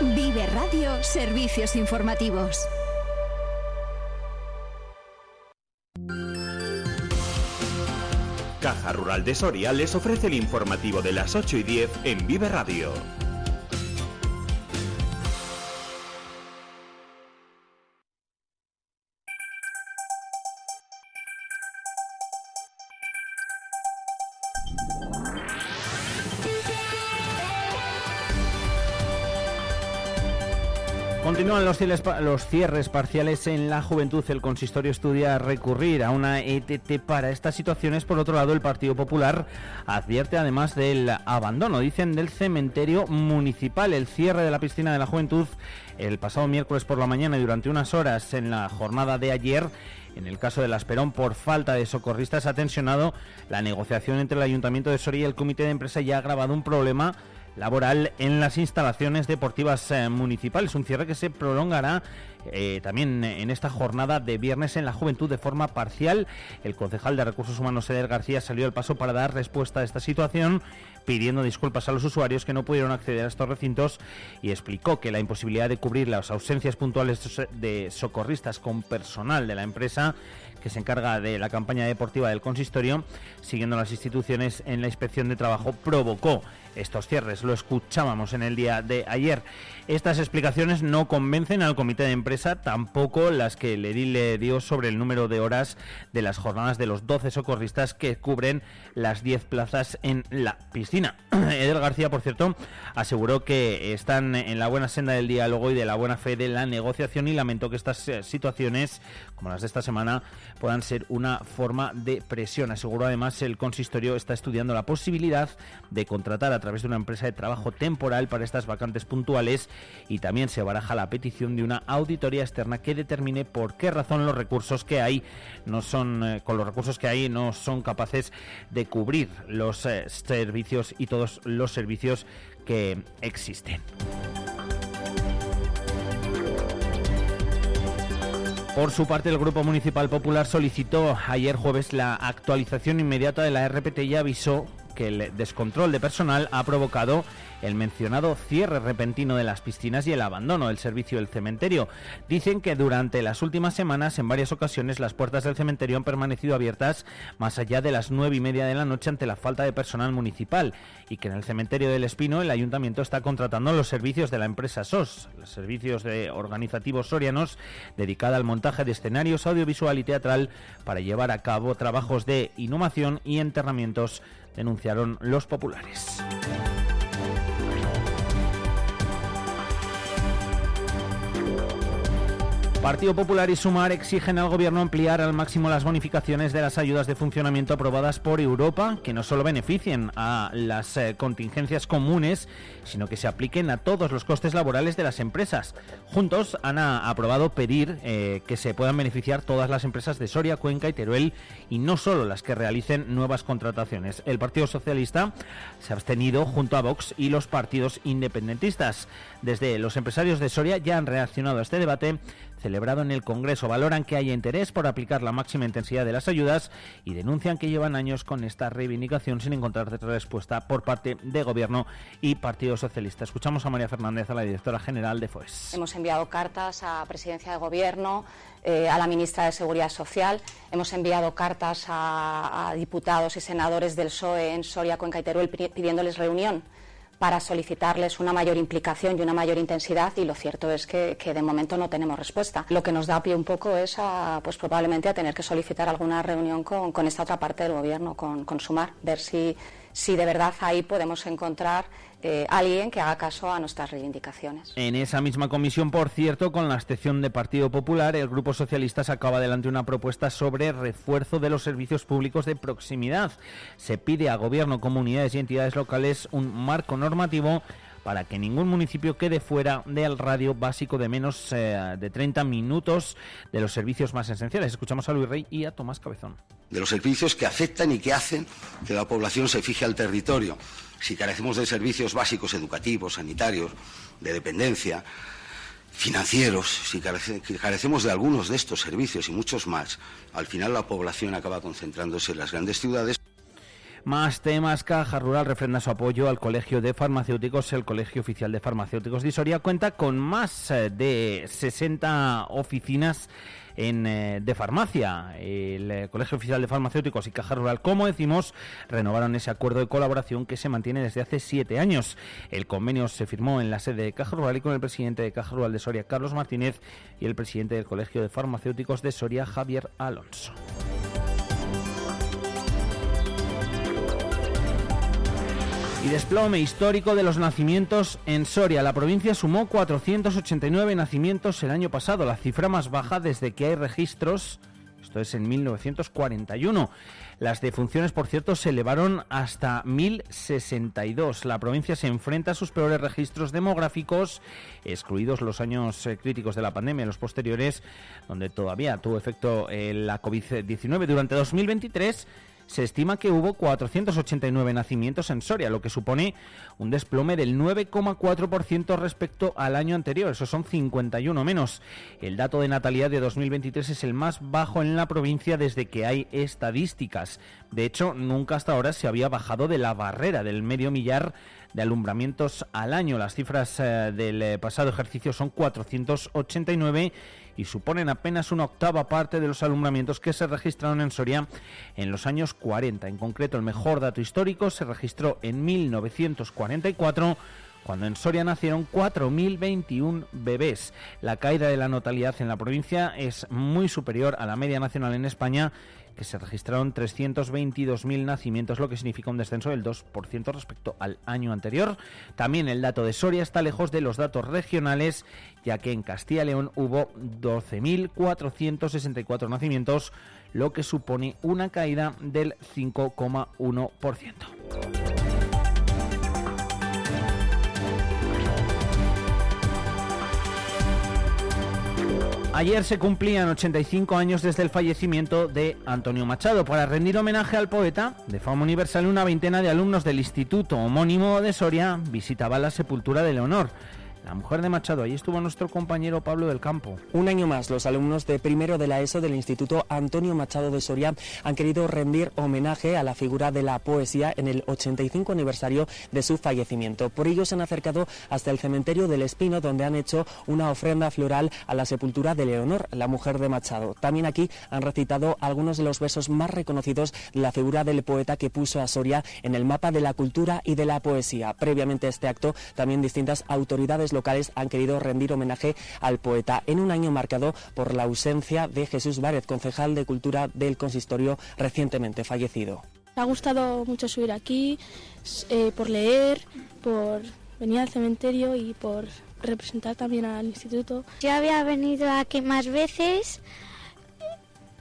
Vive Radio Servicios Informativos. Caja Rural de Soria les ofrece el informativo de las 8 y 10 en Vive Radio. Los cierres, parciales en la juventud. El consistorio estudia recurrir a una ETT para estas situaciones. Por otro lado, el Partido Popular advierte además del abandono, dicen, del cementerio municipal. El cierre de la piscina de la juventud el pasado miércoles por la mañana y durante unas horas en la jornada de ayer. En el caso de la Esperón, por falta de socorristas, ha tensionado la negociación entre el Ayuntamiento de Soria y el Comité de Empresa y ha agravado un problema laboral en las instalaciones deportivas eh, municipales. Un cierre que se prolongará eh, también en esta jornada de viernes en la juventud de forma parcial. El concejal de Recursos Humanos, Eder García, salió al paso para dar respuesta a esta situación pidiendo disculpas a los usuarios que no pudieron acceder a estos recintos y explicó que la imposibilidad de cubrir las ausencias puntuales de socorristas con personal de la empresa que se encarga de la campaña deportiva del consistorio, siguiendo las instituciones en la inspección de trabajo, provocó estos cierres. Lo escuchábamos en el día de ayer. Estas explicaciones no convencen al comité de empresa, tampoco las que le dio sobre el número de horas de las jornadas de los 12 socorristas que cubren las 10 plazas en la piscina. Edel García, por cierto, aseguró que están en la buena senda del diálogo y de la buena fe de la negociación y lamentó que estas eh, situaciones, como las de esta semana, puedan ser una forma de presión. Aseguró además el consistorio está estudiando la posibilidad de contratar a través de una empresa de trabajo temporal para estas vacantes puntuales y también se baraja la petición de una auditoría externa que determine por qué razón los recursos que hay no son eh, con los recursos que hay no son capaces de cubrir los eh, servicios y todos los servicios que existen. Por su parte, el Grupo Municipal Popular solicitó ayer jueves la actualización inmediata de la RPT y avisó que el descontrol de personal ha provocado el mencionado cierre repentino de las piscinas y el abandono del servicio del cementerio. Dicen que durante las últimas semanas, en varias ocasiones, las puertas del cementerio han permanecido abiertas más allá de las nueve y media de la noche ante la falta de personal municipal y que en el cementerio del Espino el ayuntamiento está contratando los servicios de la empresa SOS, los servicios de organizativos sorianos dedicada al montaje de escenarios audiovisual y teatral para llevar a cabo trabajos de inhumación y enterramientos, denunciaron los populares. Partido Popular y Sumar exigen al Gobierno ampliar al máximo las bonificaciones de las ayudas de funcionamiento aprobadas por Europa, que no solo beneficien a las eh, contingencias comunes, sino que se apliquen a todos los costes laborales de las empresas. Juntos han aprobado pedir eh, que se puedan beneficiar todas las empresas de Soria, Cuenca y Teruel y no solo las que realicen nuevas contrataciones. El Partido Socialista se ha abstenido junto a Vox y los partidos independentistas. Desde los empresarios de Soria ya han reaccionado a este debate celebrado en el Congreso. Valoran que haya interés por aplicar la máxima intensidad de las ayudas y denuncian que llevan años con esta reivindicación sin encontrar respuesta por parte de Gobierno y Partido Socialista. Escuchamos a María Fernández, a la directora general de FOES. Hemos enviado cartas a Presidencia de Gobierno, eh, a la ministra de Seguridad Social, hemos enviado cartas a, diputados y senadores del PSOE en Soria, Cuenca y pidiéndoles reunión para solicitarles una mayor implicación y una mayor intensidad y lo cierto es que, de momento no tenemos respuesta. Lo que nos da pie un poco es a, pues probablemente a tener que solicitar alguna reunión con, esta otra parte del gobierno, con, con Sumar, ver si, si de verdad ahí podemos encontrar eh, alguien que haga caso a nuestras reivindicaciones. En esa misma comisión, por cierto, con la excepción de Partido Popular, el Grupo Socialista sacaba adelante una propuesta sobre refuerzo de los servicios públicos de proximidad. Se pide a Gobierno, comunidades y entidades locales un marco normativo para que ningún municipio quede fuera del radio básico de menos eh, de 30 minutos de los servicios más esenciales. Escuchamos a Luis Rey y a Tomás Cabezón. De los servicios que afectan y que hacen que la población se fije al territorio. Si carecemos de servicios básicos educativos, sanitarios, de dependencia, financieros, si carecemos de algunos de estos servicios y muchos más, al final la población acaba concentrándose en las grandes ciudades Más temas, Caja Rural refrenda su apoyo al Colegio de Farmacéuticos. El Colegio Oficial de Farmacéuticos de Soria cuenta con más eh, de 60 oficinas en, eh, de farmacia. El eh, Colegio Oficial de Farmacéuticos y Caja Rural, como decimos, renovaron ese acuerdo de colaboración que se mantiene desde hace siete años. El convenio se firmó en la sede de Caja Rural y con el presidente de Caja Rural de Soria, Carlos Martínez, y el presidente del Colegio de Farmacéuticos de Soria, Javier Alonso. Desplome histórico de los nacimientos en Soria. La provincia sumó 489 nacimientos el año pasado, la cifra más baja desde que hay registros. Esto es en 1941. Las defunciones, por cierto, se elevaron hasta 1062. La provincia se enfrenta a sus peores registros demográficos, excluidos los años eh, críticos de la pandemia, los posteriores, donde todavía tuvo efecto eh, la COVID-19. Durante 2023 se estima que hubo 489 nacimientos en Soria, lo que supone un desplome del 9,4% respecto al año anterior. Eso son 51 menos. El dato de natalidad de 2023 es el más bajo en la provincia desde que hay estadísticas. De hecho, nunca hasta ahora se había bajado de la barrera del medio millar de alumbramientos al año. Las cifras eh, del eh, pasado ejercicio son 489 y suponen apenas una octava parte de los alumbramientos que se registraron en Soria en los años 40. En concreto, el mejor dato histórico se registró en 1944 cuando en Soria nacieron 4.021 bebés. La caída de la natalidad en la provincia es muy superior a la media nacional en España que se registraron 322.000 nacimientos, lo que significa un descenso del 2% respecto al año anterior. También el dato de Soria está lejos de los datos regionales, ya que en Castilla y León hubo 12.464 nacimientos, lo que supone una caída del 5,1%. Ayer se cumplían 85 años desde el fallecimiento de Antonio Machado. Para rendir homenaje al poeta, de fama universal, una veintena de alumnos del Instituto Homónimo de Soria visitaba la sepultura de Leonor. La mujer de Machado, ahí estuvo nuestro compañero Pablo del Campo. Un año más, los alumnos de primero de la ESO del Instituto Antonio Machado de Soria han querido rendir homenaje a la figura de la poesía en el 85 aniversario de su fallecimiento. Por ello se han acercado hasta el cementerio del Espino, donde han hecho una ofrenda floral a la sepultura de Leonor, la mujer de Machado. También aquí han recitado algunos de los versos más reconocidos de la figura del poeta que puso a Soria en el mapa de la cultura y de la poesía. Previamente a este acto, también distintas autoridades locales han querido rendir homenaje al poeta en un año marcado por la ausencia de Jesús Várez, concejal de Cultura del Consistorio recientemente fallecido. Me ha gustado mucho subir aquí, eh, por leer, por venir al cementerio y por representar también al instituto. Yo había venido aquí más veces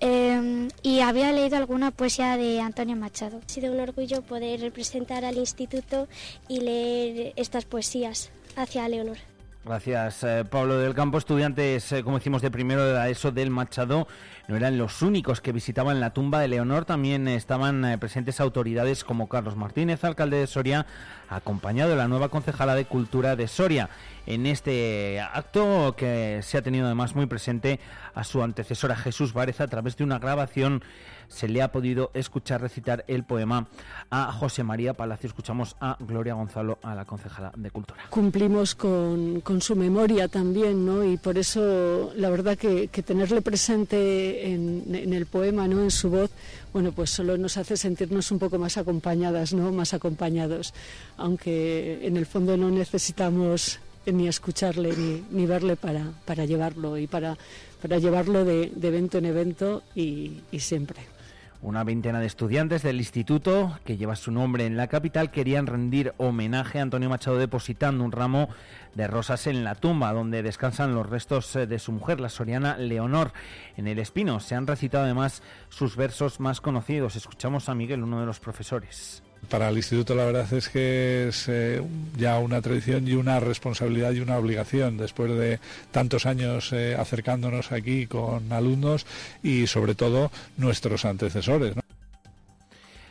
eh, y había leído alguna poesía de Antonio Machado. Ha sido un orgullo poder representar al instituto y leer estas poesías hacia Leonor. Gracias, eh, Pablo del Campo. Estudiantes, eh, como decimos, de primero de la ESO del Machado no eran los únicos que visitaban la tumba de Leonor. También estaban eh, presentes autoridades como Carlos Martínez, alcalde de Soria, acompañado de la nueva concejala de Cultura de Soria. En este acto que se ha tenido además muy presente a su antecesora Jesús Várez a través de una grabación se le ha podido escuchar recitar el poema a José María Palacio. Escuchamos a Gloria Gonzalo, a la concejala de Cultura. Cumplimos con, su memoria también, ¿no? Y por eso la verdad que, tenerle presente en, el poema, ¿no? En su voz, bueno, pues solo nos hace sentirnos un poco más acompañadas, ¿no? Más acompañados, aunque en el fondo no necesitamos ni escucharle ni, ni verle para, para llevarlo y para, para llevarlo de, evento en evento y siempre. Una veintena de estudiantes del instituto que lleva su nombre en la capital querían rendir homenaje a Antonio Machado depositando un ramo de rosas en la tumba donde descansan los restos eh, de su mujer, la soriana Leonor. En el Espino se han recitado además sus versos más conocidos. Escuchamos a Miguel, uno de los profesores. Para el instituto la verdad es que es eh, ya una tradición y una responsabilidad y una obligación después de tantos años eh, acercándonos aquí con alumnos y sobre todo nuestros antecesores.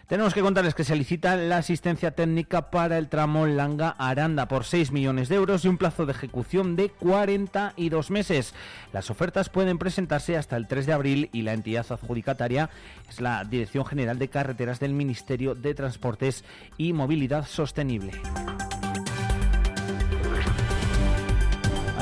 Tenemos que contarles que se licita la asistencia técnica para el tramo Langa-Aranda por 6 millones de euros y un plazo de ejecución de 42 meses. Las ofertas pueden presentarse hasta el 3 de abril y la entidad adjudicataria es la Dirección General de Carreteras del Ministerio de Transportes y Movilidad Sostenible.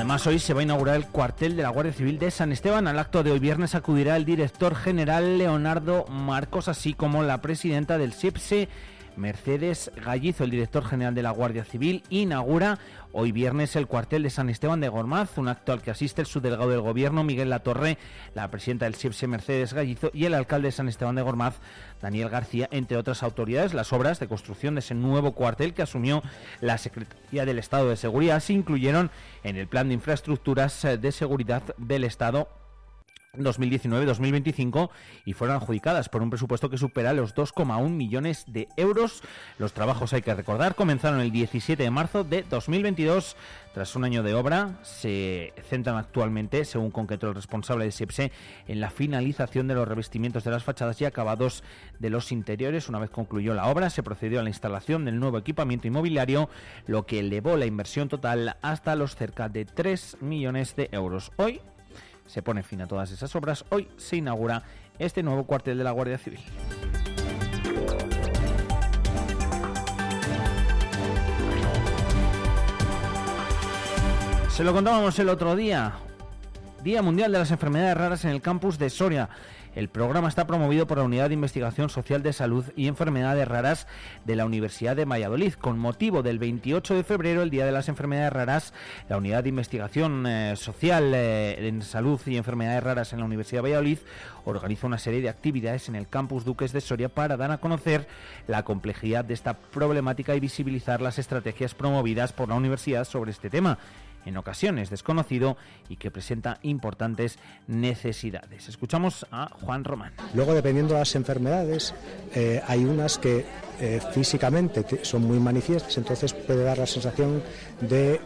Además, hoy se va a inaugurar el cuartel de la Guardia Civil de San Esteban. Al acto de hoy viernes acudirá el director general Leonardo Marcos, así como la presidenta del SIPSE, Mercedes Gallizo, el director general de la Guardia Civil, inaugura hoy viernes el cuartel de San Esteban de Gormaz, un acto al que asiste el subdelegado del Gobierno, Miguel Latorre, la presidenta del SIPSE, Mercedes Gallizo, y el alcalde de San Esteban de Gormaz, Daniel García, entre otras autoridades. Las obras de construcción de ese nuevo cuartel que asumió la Secretaría del Estado de Seguridad se incluyeron en el Plan de Infraestructuras de Seguridad del Estado 2019-2025 y fueron adjudicadas por un presupuesto que supera los 2,1 millones de euros. Los trabajos, hay que recordar, comenzaron el 17 de marzo de 2022. Tras un año de obra, se centran actualmente, según concretó el responsable de SEPSE, en la finalización de los revestimientos de las fachadas y acabados de los interiores. Una vez concluyó la obra, se procedió a la instalación del nuevo equipamiento inmobiliario, lo que elevó la inversión total hasta los cerca de 3 millones de euros. Hoy se pone fin a todas esas obras. Hoy se inaugura este nuevo cuartel de la Guardia Civil. Se lo contábamos el otro día. Día Mundial de las Enfermedades Raras en el campus de Soria. El programa está promovido por la Unidad de Investigación Social de Salud y Enfermedades Raras de la Universidad de Valladolid. Con motivo del 28 de febrero, el Día de las Enfermedades Raras, la Unidad de Investigación eh, Social eh, en Salud y Enfermedades Raras en la Universidad de Valladolid organiza una serie de actividades en el campus Duques de Soria para dar a conocer la complejidad de esta problemática y visibilizar las estrategias promovidas por la universidad sobre este tema en ocasiones desconocido y que presenta importantes necesidades. Escuchamos a Juan Román. Luego, dependiendo de las enfermedades, eh, hay unas que eh, físicamente son muy manifiestas, entonces puede dar la sensación de,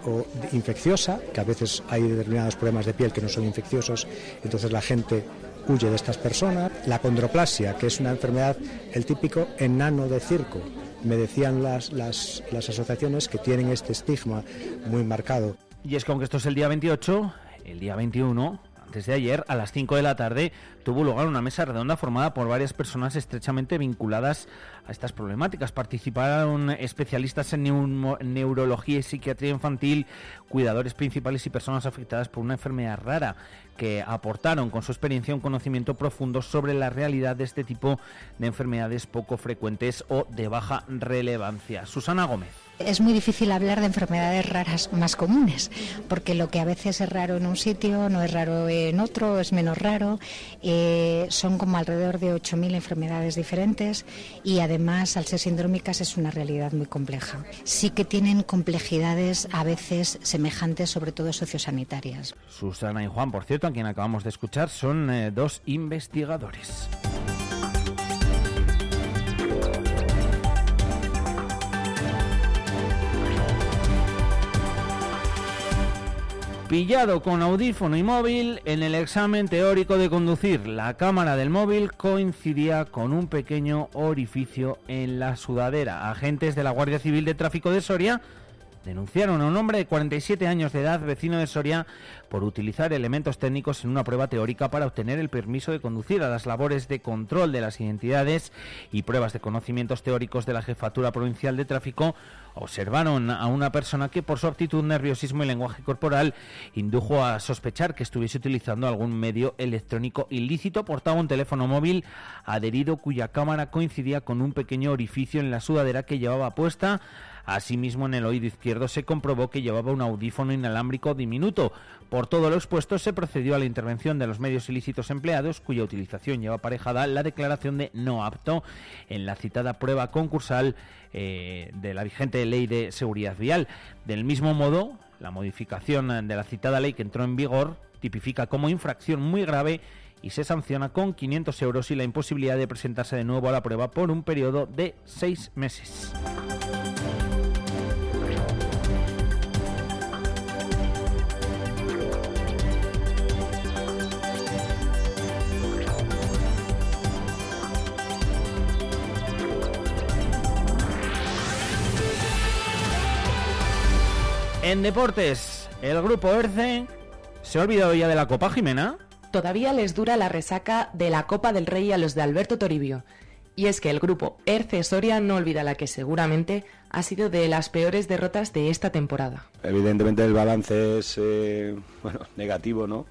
infecciosa, que a veces hay determinados problemas de piel que no son infecciosos, entonces la gente huye de estas personas. La condroplasia, que es una enfermedad, el típico enano de circo. Me decían las, las asociaciones que tienen este estigma muy marcado. Y es que aunque esto es el día 28, el día 21, antes de ayer, a las 5 de la tarde, tuvo lugar una mesa redonda formada por varias personas estrechamente vinculadas a estas problemáticas. Participaron especialistas en neurología y psiquiatría infantil, cuidadores principales y personas afectadas por una enfermedad rara que aportaron con su experiencia un conocimiento profundo sobre la realidad de este tipo de enfermedades poco frecuentes o de baja relevancia. Susana Gómez. Es muy difícil hablar de enfermedades raras más comunes, porque lo que a veces es raro en un sitio no es raro en otro, es menos raro. Eh, son como alrededor de 8.000 enfermedades diferentes y además, al ser sindrómicas, es una realidad muy compleja. Sí que tienen complejidades a veces semejantes, sobre todo sociosanitarias. Susana y Juan, por cierto, a quien acabamos de escuchar, son eh, dos investigadores. Pillado con audífono y móvil en el examen teórico de conducir. La cámara del móvil coincidía con un pequeño orificio en la sudadera. Agentes de la Guardia Civil de Tráfico de Soria denunciaron a un hombre de 47 años de edad, vecino de Soria, por utilizar elementos técnicos en una prueba teórica para obtener el permiso de conducir a las labores de control de las identidades y pruebas de conocimientos teóricos de la Jefatura Provincial de Tráfico. Observaron a una persona que por su actitud, nerviosismo y lenguaje corporal indujo a sospechar que estuviese utilizando algún medio electrónico ilícito. Portaba un teléfono móvil adherido cuya cámara coincidía con un pequeño orificio en la sudadera que llevaba puesta Asimismo, en el oído izquierdo se comprobó que llevaba un audífono inalámbrico diminuto. Por todo lo expuesto, se procedió a la intervención de los medios ilícitos empleados, cuya utilización lleva aparejada la declaración de no apto en la citada prueba concursal eh, de la vigente Ley de Seguridad Vial. Del mismo modo, la modificación de la citada ley que entró en vigor tipifica como infracción muy grave y se sanciona con 500 euros y la imposibilidad de presentarse de nuevo a la prueba por un periodo de seis meses. En deportes, el grupo ERCE se ha olvidado ya de la Copa Jimena. Todavía les dura la resaca de la Copa del Rey a los de Alberto Toribio. Y es que el grupo ERCE Soria no olvida la que seguramente ha sido de las peores derrotas de esta temporada. Evidentemente el balance es eh, bueno, negativo, ¿no?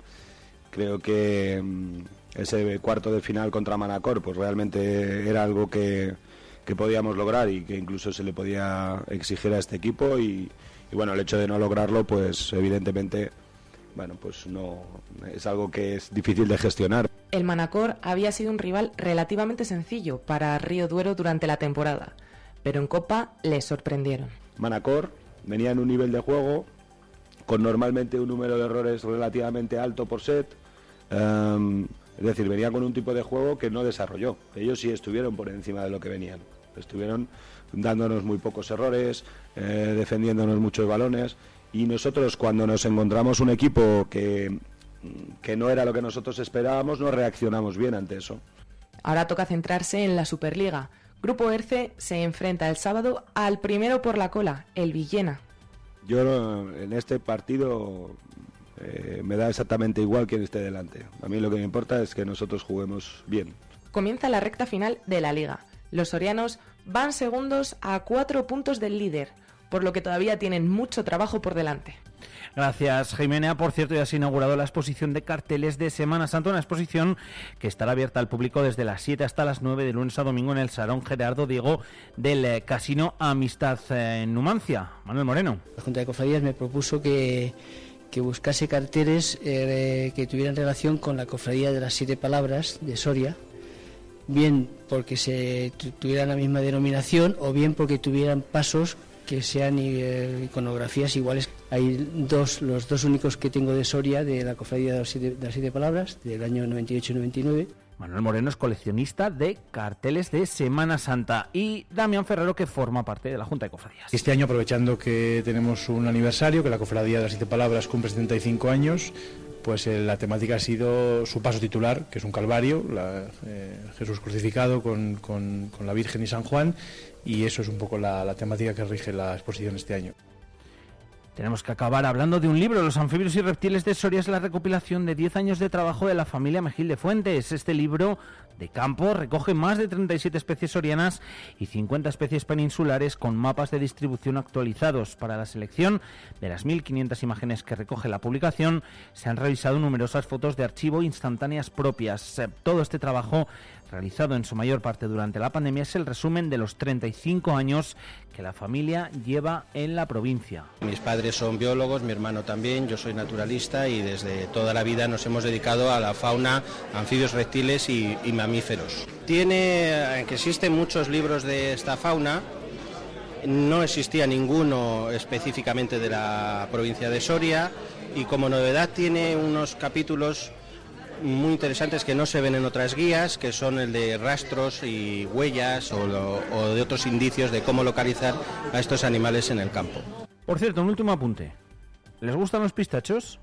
Creo que mm, ese cuarto de final contra Manacor pues realmente era algo que, que podíamos lograr y que incluso se le podía exigir a este equipo y, y bueno, el hecho de no lograrlo pues evidentemente bueno, pues no es algo que es difícil de gestionar. El Manacor había sido un rival relativamente sencillo para Río Duero durante la temporada, pero en Copa les sorprendieron. Manacor venía en un nivel de juego con normalmente un número de errores relativamente alto por set. Um, es decir, venía con un tipo de juego que no desarrolló. Ellos sí estuvieron por encima de lo que venían. Estuvieron dándonos muy pocos errores, eh, defendiéndonos muchos balones y nosotros cuando nos encontramos un equipo que, que no era lo que nosotros esperábamos, no reaccionamos bien ante eso. Ahora toca centrarse en la Superliga. Grupo ERCE se enfrenta el sábado al primero por la cola, el Villena. Yo en este partido eh, me da exactamente igual quién esté delante. A mí lo que me importa es que nosotros juguemos bien. Comienza la recta final de la liga. Los sorianos van segundos a cuatro puntos del líder, por lo que todavía tienen mucho trabajo por delante. Gracias, Jimena. Por cierto, ya se ha inaugurado la exposición de carteles de Semana Santa, una exposición que estará abierta al público desde las 7 hasta las 9 de lunes a domingo en el Salón Gerardo Diego del eh, Casino Amistad eh, en Numancia. Manuel Moreno. La Junta de Cofradías me propuso que, que buscase carteles eh, que tuvieran relación con la Cofradía de las Siete Palabras de Soria, bien porque se tuvieran la misma denominación o bien porque tuvieran pasos que sean eh, iconografías iguales. Hay dos, los dos únicos que tengo de Soria, de la Cofradía de las Siete, de las siete Palabras, del año 98-99. Manuel Moreno es coleccionista de carteles de Semana Santa y Damián Ferrero que forma parte de la Junta de Cofradías. Este año aprovechando que tenemos un aniversario, que la Cofradía de las Siete Palabras cumple 75 años, pues eh, la temática ha sido su paso titular, que es un calvario, eh, Jesús crucificado con, con, con la Virgen y San Juan, y eso es un poco la, la, temática que rige la exposición este año. Tenemos que acabar hablando de un libro, Los anfibios y reptiles de Soria, es la recopilación de 10 años de trabajo de la familia Mejil de Fuentes. Este libro de campo recoge más de 37 especies sorianas y 50 especies peninsulares con mapas de distribución actualizados. Para la selección de las 1.500 imágenes que recoge la publicación, se han revisado numerosas fotos de archivo instantáneas propias. Todo este trabajo realizado en su mayor parte durante la pandemia, es el resumen de los 35 años que la familia lleva en la provincia. Mis padres son biólogos, mi hermano también, yo soy naturalista y desde toda la vida nos hemos dedicado a la fauna, anfibios, reptiles y, y mamíferos. Tiene, que existen muchos libros de esta fauna, no existía ninguno específicamente de la provincia de Soria y como novedad tiene unos capítulos muy interesantes que no se ven en otras guías, que son el de rastros y huellas o, de otros indicios de cómo localizar a estos animales en el campo. Por cierto, un último apunte. ¿Les gustan los pistachos?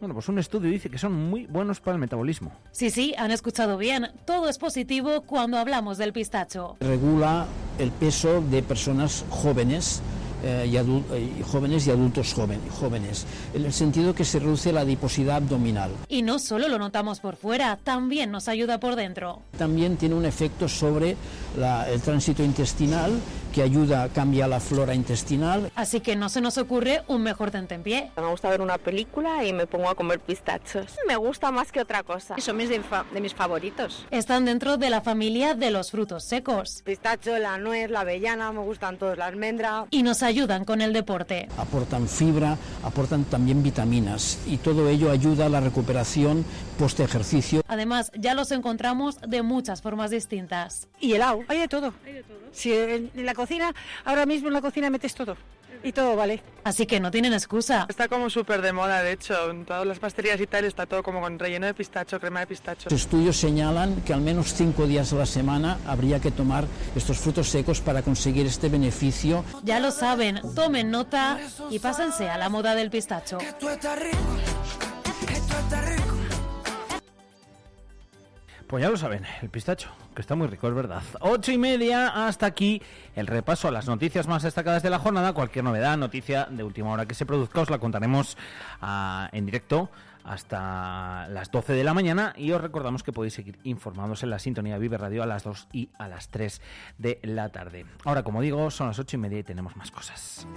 Bueno, pues un estudio dice que son muy buenos para el metabolismo. Sí, sí, han escuchado bien. Todo es positivo cuando hablamos del pistacho. Regula el peso de personas jóvenes eh, y, adult, y, jóvenes y adultos joven, jóvenes, en el sentido que se reduce la adiposidad abdominal. Y no solo lo notamos por fuera, también nos ayuda por dentro. También tiene un efecto sobre la, el tránsito intestinal que ayuda, cambia la flora intestinal. Así que no se nos ocurre un mejor tentempié. Me gusta ver una película y me pongo a comer pistachos. Me gusta más que otra cosa. Son mis de, de mis favoritos. Están dentro de la familia de los frutos secos. Pistacho, la nuez, la avellana, me gustan todos, la almendra. Y nos ayudan con el deporte. Aportan fibra, aportan también vitaminas y todo ello ayuda a la recuperación post ejercicio. Además, ya los encontramos de muchas formas distintas. Y helado, hay de todo. Hay de todo. Si en la cocina, ahora mismo en la cocina metes todo. Y todo vale. Así que no tienen excusa. Está como súper de moda, de hecho. En todas las pastelerías y tal está todo como con relleno de pistacho, crema de pistacho. Los estudios señalan que al menos cinco días a la semana habría que tomar estos frutos secos para conseguir este beneficio. Ya lo saben, tomen nota y pásense a la moda del pistacho. Pues ya lo saben, el pistacho. Que está muy rico, es verdad. Ocho y media, hasta aquí el repaso a las noticias más destacadas de la jornada. Cualquier novedad, noticia de última hora que se produzca, os la contaremos ah, en directo hasta las 12 de la mañana y os recordamos que podéis seguir informándose en la sintonía Vive Radio a las 2 y a las 3 de la tarde. Ahora, como digo, son las ocho y media y tenemos más cosas.